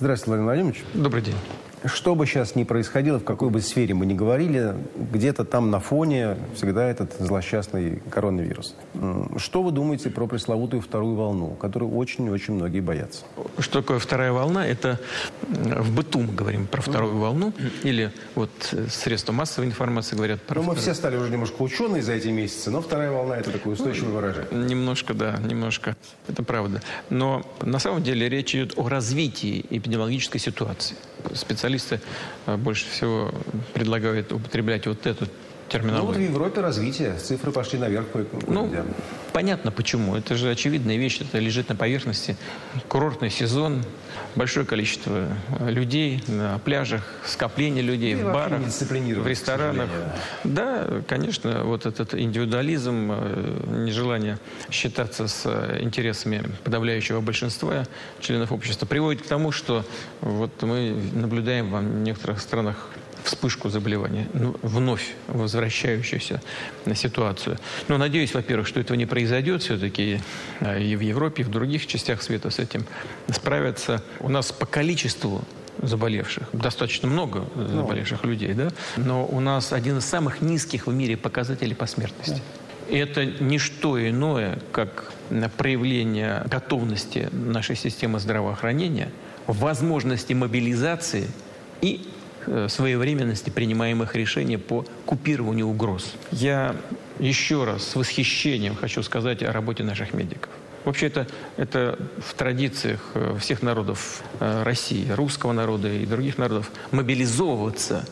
Здравствуйте, Владимир Владимирович. Добрый день. Что бы сейчас ни происходило, в какой бы сфере мы ни говорили, где-то там на фоне всегда этот злосчастный коронавирус. Что вы думаете про пресловутую вторую волну, которую очень-очень многие боятся? Что такое вторая волна? Это в быту мы говорим про вторую волну, или вот средства массовой информации говорят про... Ну, мы все стали уже немножко ученые за эти месяцы, но вторая волна – это такое устойчивое выражение. Немножко, да, немножко. Это правда. Но на самом деле речь идет о развитии эпидемиологической ситуации. Специалисты э, больше всего предлагают употреблять вот эту терминологию. Ну, вот в Европе развитие, цифры пошли наверх. По ну, понятно почему. Это же очевидная вещь, это лежит на поверхности. Курортный сезон, большое количество э, людей на пляжах, скопление людей И в барах, в ресторанах. Да, конечно, вот этот индивидуализм, э, нежелание считаться с интересами подавляющего большинства членов общества приводит к тому, что вот мы наблюдаем в некоторых странах вспышку заболевания, ну, вновь возвращающуюся на ситуацию. Но надеюсь, во-первых, что этого не произойдет все-таки а, и в Европе, и в других частях света с этим справятся. У нас по количеству заболевших. Достаточно много заболевших людей, да? Но у нас один из самых низких в мире показателей по смертности. Это не что иное, как проявление готовности нашей системы здравоохранения, возможности мобилизации и Э, своевременности принимаемых решений по купированию угроз. Я еще раз с восхищением хочу сказать о работе наших медиков. Вообще это, это в традициях э, всех народов э, России, русского народа и других народов, мобилизовываться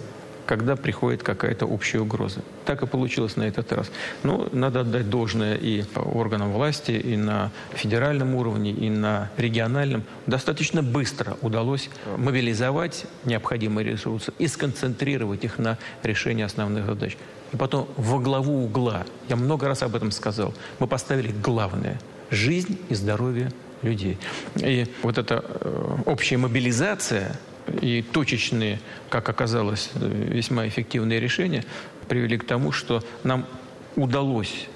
когда приходит какая-то общая угроза. Так и получилось на этот раз. Ну, надо отдать должное и органам власти, и на федеральном уровне, и на региональном. Достаточно быстро удалось мобилизовать необходимые ресурсы и сконцентрировать их на решении основных задач. И потом во главу угла, я много раз об этом сказал, мы поставили главное – жизнь и здоровье людей. И вот эта э, общая мобилизация – и точечные, как оказалось, весьма эффективные решения привели к тому, что нам удалось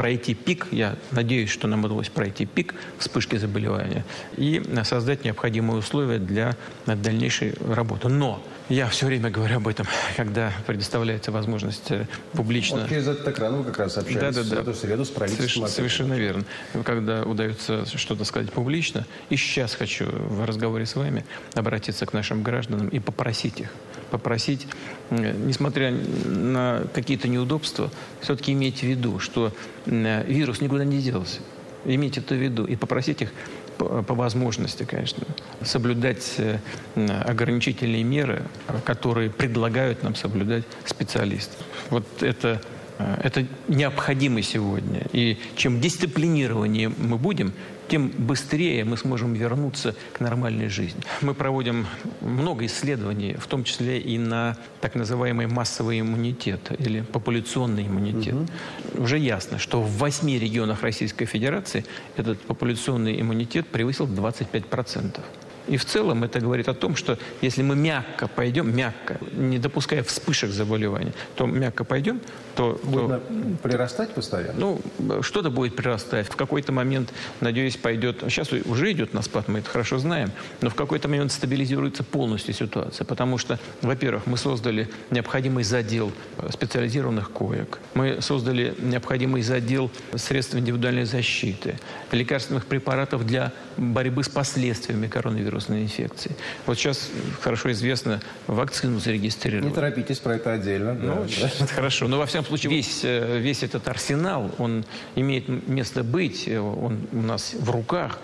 пройти пик, я надеюсь, что нам удалось пройти пик вспышки заболевания и создать необходимые условия для дальнейшей работы. Но я все время говорю об этом, когда предоставляется возможность э, публично... Вот через этот экран вы как раз общались да, да, да. в эту среду с правительством. Совершенно, совершенно верно. Когда удается что-то сказать публично, и сейчас хочу в разговоре с вами обратиться к нашим гражданам и попросить их, попросить, несмотря на какие-то неудобства, все-таки иметь в виду, что вирус никуда не делся. Иметь это в виду и попросить их по возможности, конечно, соблюдать э, ограничительные меры, которые предлагают нам соблюдать специалисты. Вот это Э, это необходимо сегодня. И чем дисциплинированнее мы будем, тем быстрее мы сможем вернуться к нормальной жизни. Мы проводим много исследований, в том числе и на так называемый массовый иммунитет или популяционный иммунитет. Угу. Уже ясно, что в восьми регионах Российской Федерации этот популяционный иммунитет превысил 25%. И в целом это говорит о том, что если мы мягко пойдем, мягко, не допуская вспышек заболевания, то мягко пойдем, то... Будет то, прирастать постоянно? Ну, что-то будет прирастать. В какой-то момент, надеюсь, пойдет... Сейчас уже идет на спад, мы это хорошо знаем, но в какой-то момент стабилизируется полностью ситуация. Потому что, во-первых, мы создали необходимый задел специализированных коек, мы создали необходимый задел средств индивидуальной защиты, лекарственных препаратов для борьбы с последствиями коронавируса вирусной инфекции. Вот сейчас хорошо известно, вакцину зарегистрировали. Не торопитесь про это отдельно. Ну, да. Хорошо, но во всяком случае весь, э, весь этот арсенал, он имеет место быть, э, он у нас в руках.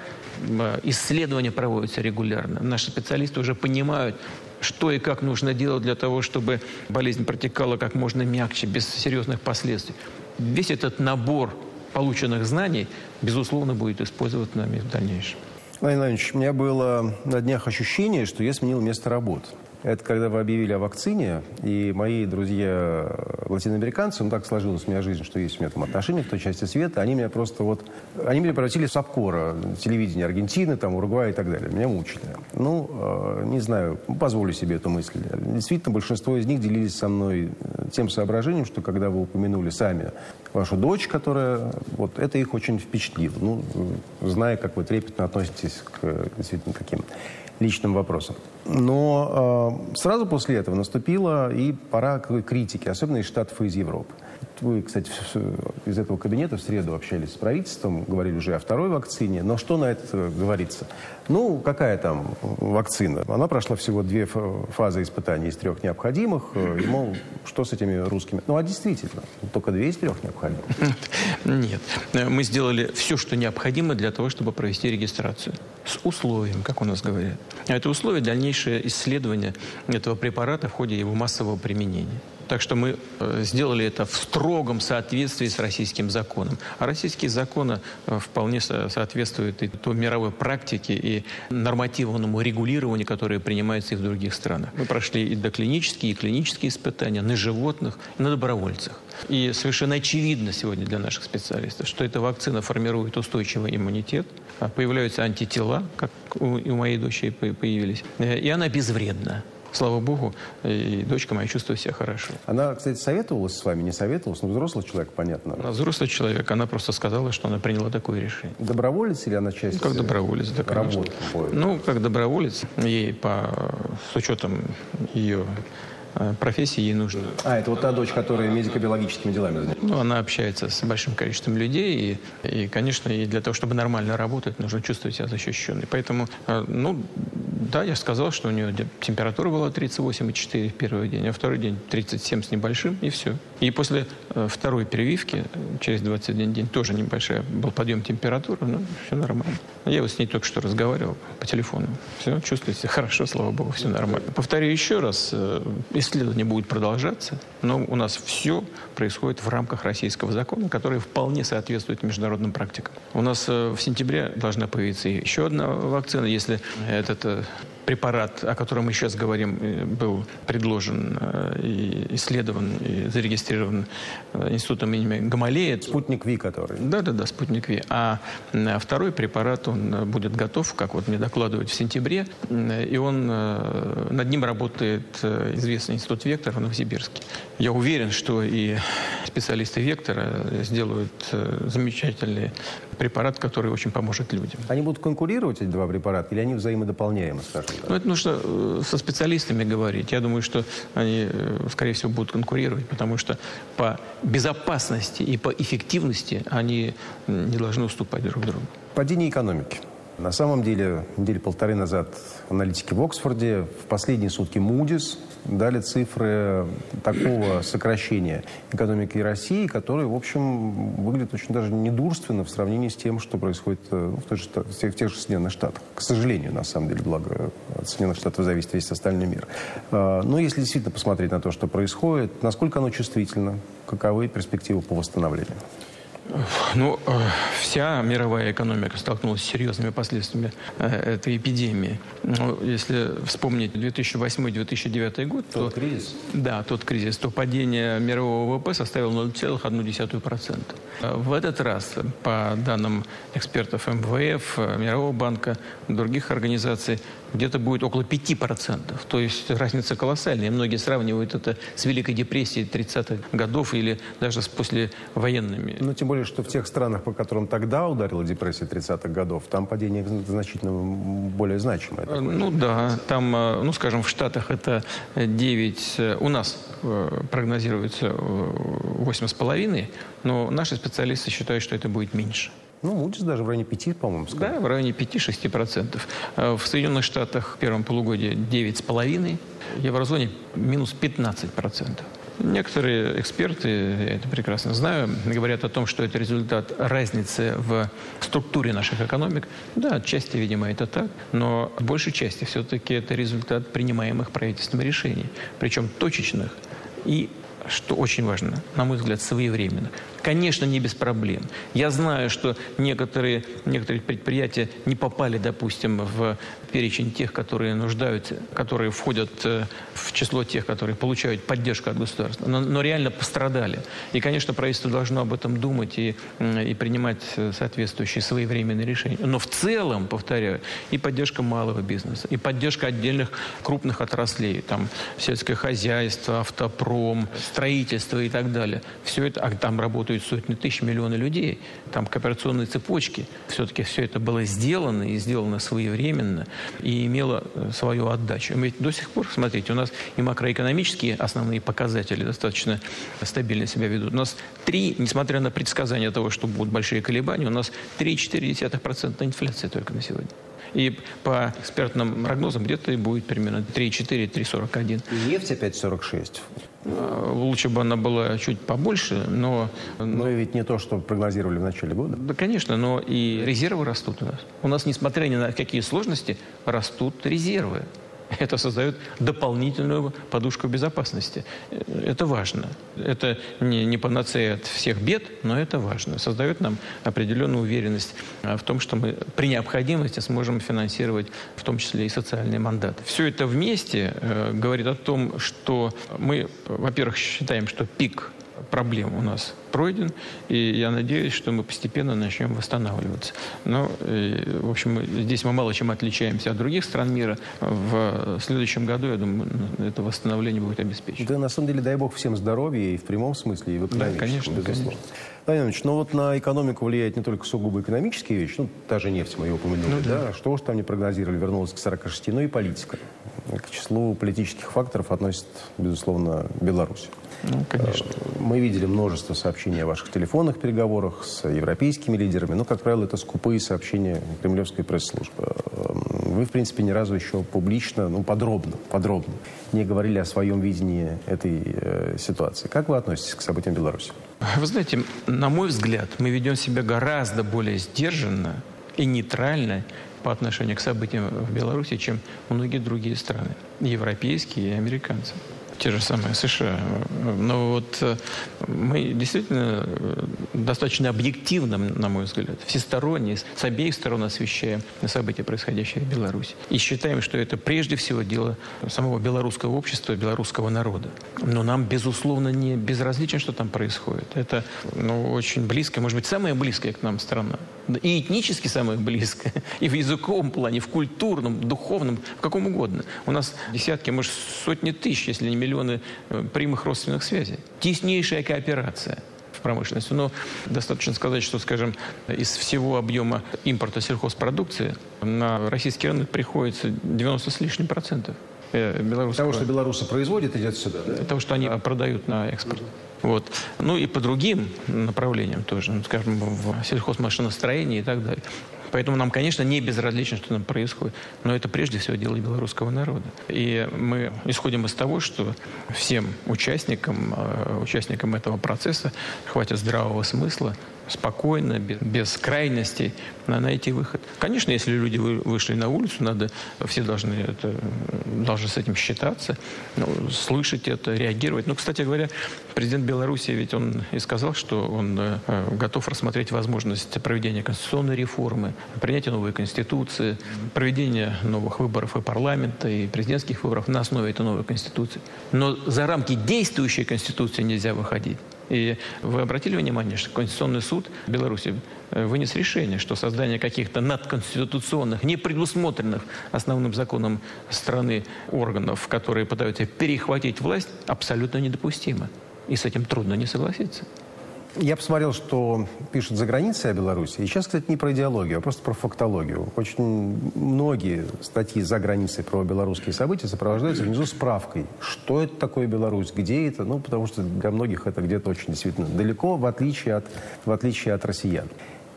Э, исследования проводятся регулярно. Наши специалисты уже понимают, что и как нужно делать для того, чтобы болезнь протекала как можно мягче, без серьезных последствий. Весь этот набор полученных знаний, безусловно, будет использовать нами в дальнейшем. Владимир Владимирович, у меня было на днях ощущение, что я сменил место работы. Это когда вы объявили о вакцине, и мои друзья латиноамериканцы, ну так сложилась у меня жизнь, что есть у меня там отношения в той части света, они меня просто вот, они меня превратили в сапкора, телевидение Аргентины, там, Уругвая и так далее. Меня мучили. Ну, э, не знаю, позволю себе эту мысль. Действительно, большинство из них делились со мной тем соображением, что когда вы упомянули сами вашу дочь, которая, вот это их очень впечатлило. Ну, зная, как вы трепетно относитесь к действительно каким личным вопросам. Но э, сразу после этого наступила и пора критики, особенно из Штатов и из Европы. Вы, кстати, из этого кабинета в среду общались с правительством, говорили уже о второй вакцине. Но что на это говорится? Ну, какая там вакцина? Она прошла всего две фазы испытаний из трех необходимых. Э, и, мол, что с этими русскими? Ну, а действительно, только две из трех необходимых. Нет. Мы сделали все, что необходимо для того, чтобы провести регистрацию. С условием, как у нас говорят. А это условие дальнейшее исследование этого препарата в ходе его массового применения. Так что мы э, сделали это в строгом соответствии с российским законом. А российские законы э, вполне соответствуют и той мировой практике, и нормативному регулированию, которое принимается и в других странах. Мы прошли и доклинические, и клинические испытания на животных, и на добровольцах. И совершенно очевидно сегодня для наших специалистов, что эта вакцина формирует устойчивый иммунитет, а появляются антитела, как у, моей дочери появились, э, и она безвредна слава богу, и дочка моя чувствует себя хорошо. Она, кстати, советовалась с вами, не советовалась? Ну, взрослый человек, понятно. Она взрослый человек, она просто сказала, что она приняла такое решение. Доброволец или она часть? Ну, как доброволец, да, конечно. Ну, как доброволец, ей по, с учетом ее Э, профессии ей нужно. А, это вот та дочь, которая медико-биологическими делами занимается? Ну, она общается с большим количеством людей, и, и, конечно, и для того, чтобы нормально работать, нужно чувствовать себя защищенной. Поэтому, э, ну, да, я сказал, что у нее температура была 38,4 в первый день, а второй день 37 с небольшим, и все. И после э, второй прививки, через 21 день, тоже небольшая, был подъем температуры, ну, все нормально. Я вот с ней только что разговаривал по телефону. Все, чувствует себя хорошо, слава богу, все нормально. Повторю еще раз, исследование будет продолжаться, но у нас все происходит в рамках российского закона, который вполне соответствует международным практикам. У нас э, в сентябре должна появиться еще одна вакцина, если этот э, препарат, о котором мы сейчас говорим, э, был предложен э, и исследован и зарегистрирован э, институтом имени Гамалея. Спутник Ви, который? Да, да, да, спутник Ви. А второй препарат, он будет готов, как вот мне докладывают в сентябре, и он над ним работает известный институт Вектор в Новосибирске. Я уверен, что и специалисты Вектора сделают замечательные препарат, который очень поможет людям. Они будут конкурировать, эти два препарата, или они взаимодополняемы, скажем так? Ну, это нужно э, со специалистами говорить. Я думаю, что они, э, скорее всего, будут конкурировать, потому что по безопасности и по эффективности они не должны уступать друг другу. Падение экономики. На самом деле, недели полторы назад аналитики в Оксфорде, в последние сутки Moody's дали цифры такого сокращения экономики России, которые, в общем, выглядят очень даже недурственно в сравнении с тем, что происходит э, ну, в, той же, в, тех, же Соединенных Штатах. К сожалению, на самом деле, благо от Соединенных Штатов зависит весь остальной мир. А, но если действительно посмотреть на то, что происходит, насколько оно чувствительно, каковы перспективы по восстановлению? Ну, э, вся мировая экономика столкнулась с серьезными последствиями э, этой эпидемии. Ну, если вспомнить 2008-2009 год, тот то, кризис? Да, тот кризис, то падение мирового ВВП составило 0,1%. В этот раз, по данным экспертов МВФ, Мирового банка, других организаций, где-то будет около 5%. То есть разница колоссальная. Многие сравнивают это с Великой депрессией 30-х годов или даже с послевоенными. Ну, тем более, что в тех странах, по которым тогда ударила депрессия 30-х годов, там падение значительно более значимое. Ну да, там, э, ну скажем, в Штатах это 9, э, у нас э, прогнозируется 8,5, но наши специалисты считают, что это будет меньше. Ну, Moody's даже в районе 5, по-моему, сказал. Да, в районе 5-6%. В Соединенных Штатах в первом полугодии 9,5%, в еврозоне минус 15%. Некоторые эксперты, я это прекрасно знаю, говорят о том, что это результат разницы в структуре наших экономик. Да, отчасти, видимо, это так, но в большей части все-таки это результат принимаемых правительством решений, причем точечных и что очень важно, на мой взгляд, своевременно. Конечно, не без проблем. Я знаю, что некоторые, некоторые предприятия не попали, допустим, в перечень тех, которые нуждаются, которые входят э, в число тех, которые получают поддержку от государства, но, но реально пострадали. И, конечно, правительство должно об этом думать и, и принимать соответствующие своевременные решения. Но в целом, повторяю, и поддержка малого бизнеса, и поддержка отдельных крупных отраслей, там сельское хозяйство, автопром, строительство и так далее. Все это, а там работают сотни тысяч, миллионы людей, там кооперационные цепочки. Все-таки все это было сделано и сделано своевременно. И имела э, свою отдачу. Ведь до сих пор, смотрите, у нас и макроэкономические основные показатели достаточно стабильно себя ведут. У нас три, несмотря на предсказания того, что будут большие колебания, у нас 3,4% инфляция только на сегодня. И по экспертным прогнозам где-то и будет примерно 3,4, 3,41. И нефть опять 46. А, лучше бы она была чуть побольше, но... Но ведь не то, что прогнозировали в начале года. Да, конечно, но и резервы растут у нас. У нас, несмотря ни на какие сложности, растут резервы. Это создает дополнительную подушку безопасности. Это важно. Это не, не панацея от всех бед, но это важно. Создает нам определенную уверенность в том, что мы при необходимости сможем финансировать в том числе и социальные мандаты. Все это вместе э, говорит о том, что мы, во-первых, считаем, что пик проблем у нас пройден, и я надеюсь, что мы постепенно начнем восстанавливаться. Но, э, в общем, здесь мы мало чем отличаемся от других стран мира. В следующем году, я думаю, это восстановление будет обеспечено. Да, на самом деле, дай бог всем здоровья и в прямом смысле, и в экономическом, да, конечно, безусловно. Конечно. Владимир Ильич, ну вот на экономику влияет не только сугубо экономические вещи, ну, та же нефть мы ее упомянули, ну, да. да, что уж там не прогнозировали, вернулась к 46, но и политика. К числу политических факторов относит, безусловно, Беларусь. Ну, конечно. Э, мы видели множество сообщений о ваших телефонных переговорах с европейскими лидерами, но, как правило, это скупые сообщения кремлевской пресс-службы. Э, вы, в принципе, ни разу еще публично, ну, подробно, подробно не говорили о своем видении этой э, ситуации. Как вы относитесь к событиям в Беларуси? Вы знаете, на мой взгляд, мы ведем себя гораздо более сдержанно и нейтрально по отношению к событиям в Беларуси, чем многие другие страны, европейские и американцы те же самые США. Но вот э, мы действительно э, достаточно объективно, на мой взгляд, всесторонне, с обеих сторон освещаем события, происходящие в Беларуси. И считаем, что это прежде всего дело самого белорусского общества, белорусского народа. Но нам, безусловно, не безразлично, что там происходит. Это ну, очень близко, может быть, самая близкая к нам страна. И этнически самая близкая, и в языковом плане, в культурном, духовном, в каком угодно. У нас десятки, может, сотни тысяч, если не миллионы э, прямых родственных связей. Теснейшая кооперация в промышленности. Но достаточно сказать, что, скажем, из всего объема импорта сельхозпродукции на российский рынок приходится 90 с лишним процентов. Э, белорусского. Того, что белорусы производят, идет сюда, да? Того, что они продают на экспорт. Вот. Ну и по другим направлениям тоже, ну, скажем, в сельхозмашиностроении и так далее. Поэтому нам, конечно, не безразлично, что там происходит. Но это прежде всего дело белорусского народа. И мы исходим из того, что всем участникам, э, участникам этого процесса хватит здравого смысла спокойно, без, без крайностей, найти выход. Конечно, если люди вы, вышли на улицу, надо, все должны, это, должны с этим считаться, ну, слышать это, реагировать. Ну, кстати говоря, президент Беларуси ведь он и сказал, что он э, готов рассмотреть возможность проведения конституционной реформы, принятия новой конституции, проведения новых выборов и парламента, и президентских выборов на основе этой новой конституции. Но за рамки действующей конституции нельзя выходить. И вы обратили внимание, что Конституционный суд Беларуси э, вынес решение, что создание каких-то надконституционных, не предусмотренных основным законом страны органов, которые пытаются перехватить власть, абсолютно недопустимо. И с этим трудно не согласиться. Я посмотрел, что пишут за границей о Беларуси. И сейчас, кстати, не про идеологию, а просто про фактологию. Очень многие статьи за границей про белорусские события сопровождаются внизу справкой. Что это такое Беларусь? Где это? Ну, потому что для многих это где-то очень действительно далеко, в отличие от, в отличие от россиян.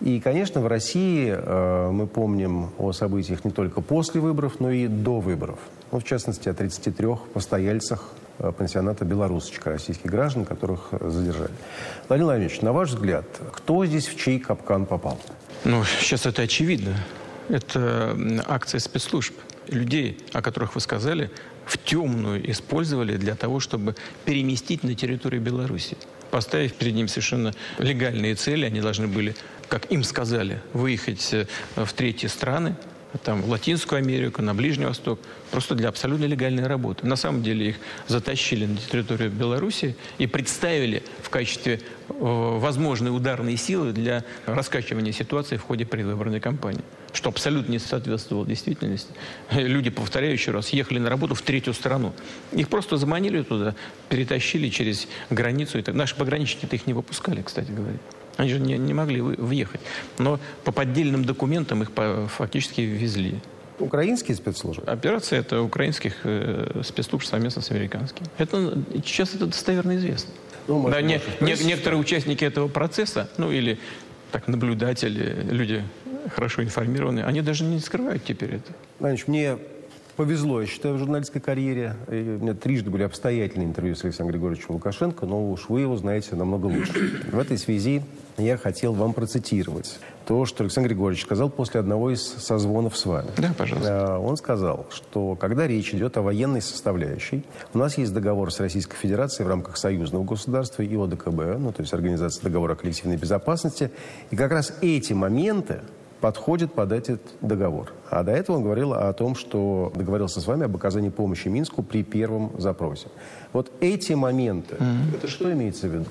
И, конечно, в России э, мы помним о событиях не только после выборов, но и до выборов. Ну, в частности, о 33 постояльцах пансионата «Белорусочка» российских граждан, которых э, задержали. Владимир Владимирович, на ваш взгляд, кто здесь в чей капкан попал? Ну, сейчас это очевидно. Это акция спецслужб. Людей, о которых вы сказали, в темную использовали для того, чтобы переместить на территорию Беларуси. Поставив перед ним совершенно легальные цели, они должны были, как им сказали, выехать э, в третьи страны, там, в Латинскую Америку, на Ближний Восток, просто для абсолютно легальной работы. На самом деле их затащили на территорию Беларуси и представили в качестве э, возможной ударной силы для раскачивания ситуации в ходе предвыборной кампании что абсолютно не соответствовало действительности. Люди, повторяю еще раз, ехали на работу в третью страну. Их просто заманили туда, перетащили через границу. Наши пограничники-то их не выпускали, кстати говоря. Они же не, не могли въехать. Но по поддельным документам их по, фактически везли. Украинские спецслужбы? Операция это украинских э, спецслужб совместно с американскими. Это сейчас это достоверно известно. Ну, да, не, не, некоторые участники этого процесса, ну или так наблюдатели, люди хорошо информированные, они даже не скрывают теперь это. Значит, мне повезло, я считаю, в журналистской карьере. И у меня трижды были обстоятельные интервью с Александром Григорьевичем Лукашенко, но уж вы его знаете намного лучше. В этой связи я хотел вам процитировать то, что Александр Григорьевич сказал после одного из созвонов с вами. Да, пожалуйста. Он сказал, что когда речь идет о военной составляющей, у нас есть договор с Российской Федерацией в рамках союзного государства и ОДКБ, ну, то есть Организация договора о коллективной безопасности, и как раз эти моменты подходит под этот договор. А до этого он говорил о том, что договорился с вами об оказании помощи Минску при первом запросе. Вот эти моменты, mm-hmm. это что имеется в виду?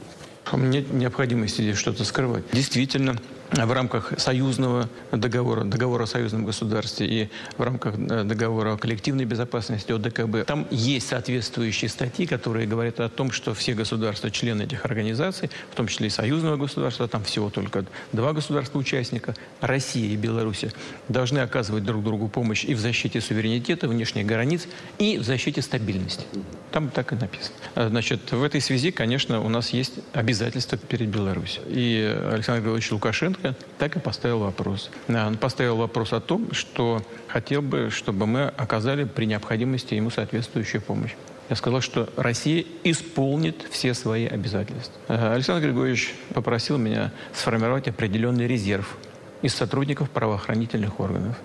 Нет необходимости здесь что-то скрывать. Действительно, в рамках союзного договора, договора о союзном государстве и в рамках э, договора о коллективной безопасности ОДКБ, там есть соответствующие статьи, которые говорят о том, что все государства, члены этих организаций, в том числе и союзного государства, там всего только два государства-участника, Россия и Беларусь, должны оказывать друг другу помощь и в защите суверенитета, внешних границ, и в защите стабильности. Там так и написано. А, значит, в этой связи, конечно, у нас есть обязательства перед Беларусью. И Александр Григорьевич Лукашенко Лукашенко так и поставил вопрос. Он поставил вопрос о том, что хотел бы, чтобы мы оказали при необходимости ему соответствующую помощь. Я сказал, что Россия исполнит все свои обязательства. Э, Александр Григорьевич попросил меня сформировать определенный резерв из сотрудников правоохранительных органов.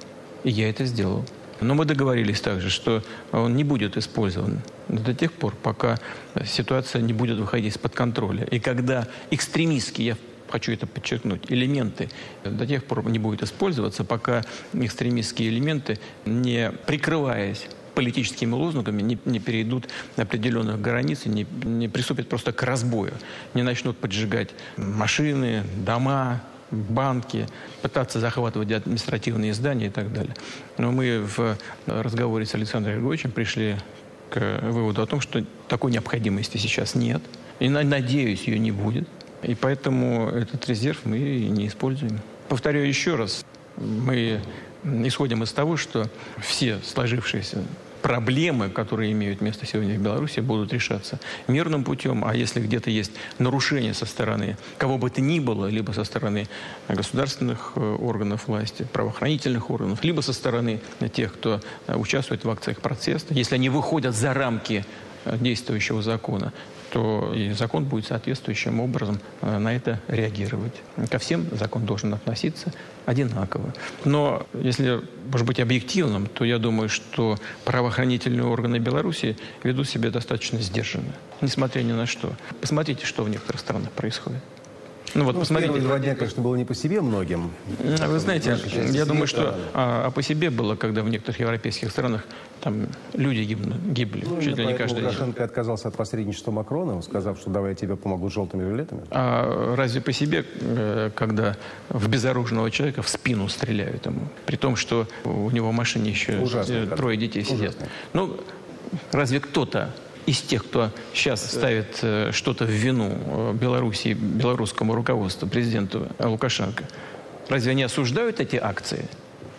И я это сделал. Но мы договорились также, что он не будет использован до тех пор, пока ситуация не будет выходить из-под контроля. И когда экстремистские, я хочу это подчеркнуть, элементы до тех пор не будут использоваться, пока экстремистские элементы, не прикрываясь политическими лозунгами не, не перейдут определенных границ и не, не приступят просто к разбою, не начнут поджигать машины, дома, банки, пытаться захватывать административные здания и так далее. Но мы в разговоре с Александром Григорьевичем пришли к выводу о том, что такой необходимости сейчас нет. И, надеюсь, ее не будет. И поэтому этот резерв мы не используем. Повторяю еще раз, мы исходим из того, что все сложившиеся проблемы, которые имеют место сегодня в Беларуси, будут решаться мирным путем, а если где-то есть нарушения со стороны кого бы то ни было, либо со стороны государственных э, органов власти, правоохранительных органов, либо со стороны тех, кто э, участвует в акциях протеста, если они выходят за рамки э, действующего закона, то и закон будет соответствующим образом э, на это реагировать. Ко всем закон должен относиться одинаково. Но если, может быть, объективным, то я думаю, что правоохранительные органы Беларуси ведут себя достаточно сдержанно, несмотря ни на что. Посмотрите, что в некоторых странах происходит. Ну вот ну, посмотрите. два дня, конечно, было не по себе многим. Вы знаете, я думаю, что а, а по себе было, когда в некоторых европейских странах там люди гибли, гибли ну, чуть ли не каждый Лукашенко день. отказался от посредничества Макрона, сказав, что давай я тебе помогу с желтыми жилетами. А разве по себе, э, когда в безоружного человека в спину стреляют ему, при том, что у него в машине еще Ужасно, трое детей сидят? Ужасно. Ну, разве кто-то из тех, кто сейчас ставит э, что-то в вину э, Белоруссии, белорусскому руководству, президенту Лукашенко, разве они осуждают эти акции?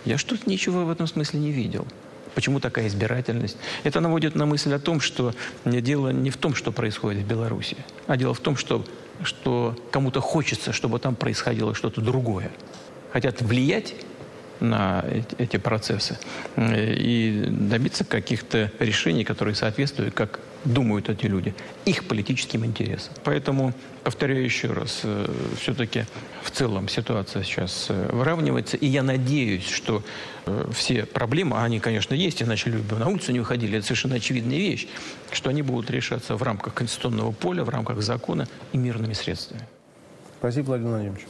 Я что-то ничего в этом смысле не видел. Почему такая избирательность? Это наводит на мысль о том, что дело не в том, что происходит в Беларуси, а дело в том, что, что кому-то хочется, чтобы там происходило что-то другое. Хотят влиять на эти процессы э, и добиться каких-то решений, которые соответствуют, как думают эти люди, их политическим интересам. Поэтому, повторяю еще раз, э, все-таки в целом ситуация сейчас э, выравнивается, и я надеюсь, что все проблемы, а они, конечно, есть, иначе люди бы на улицу не выходили, это совершенно очевидная вещь, что они будут решаться в рамках конституционного поля, в рамках закона и мирными средствами. Спасибо, Владимир Владимирович.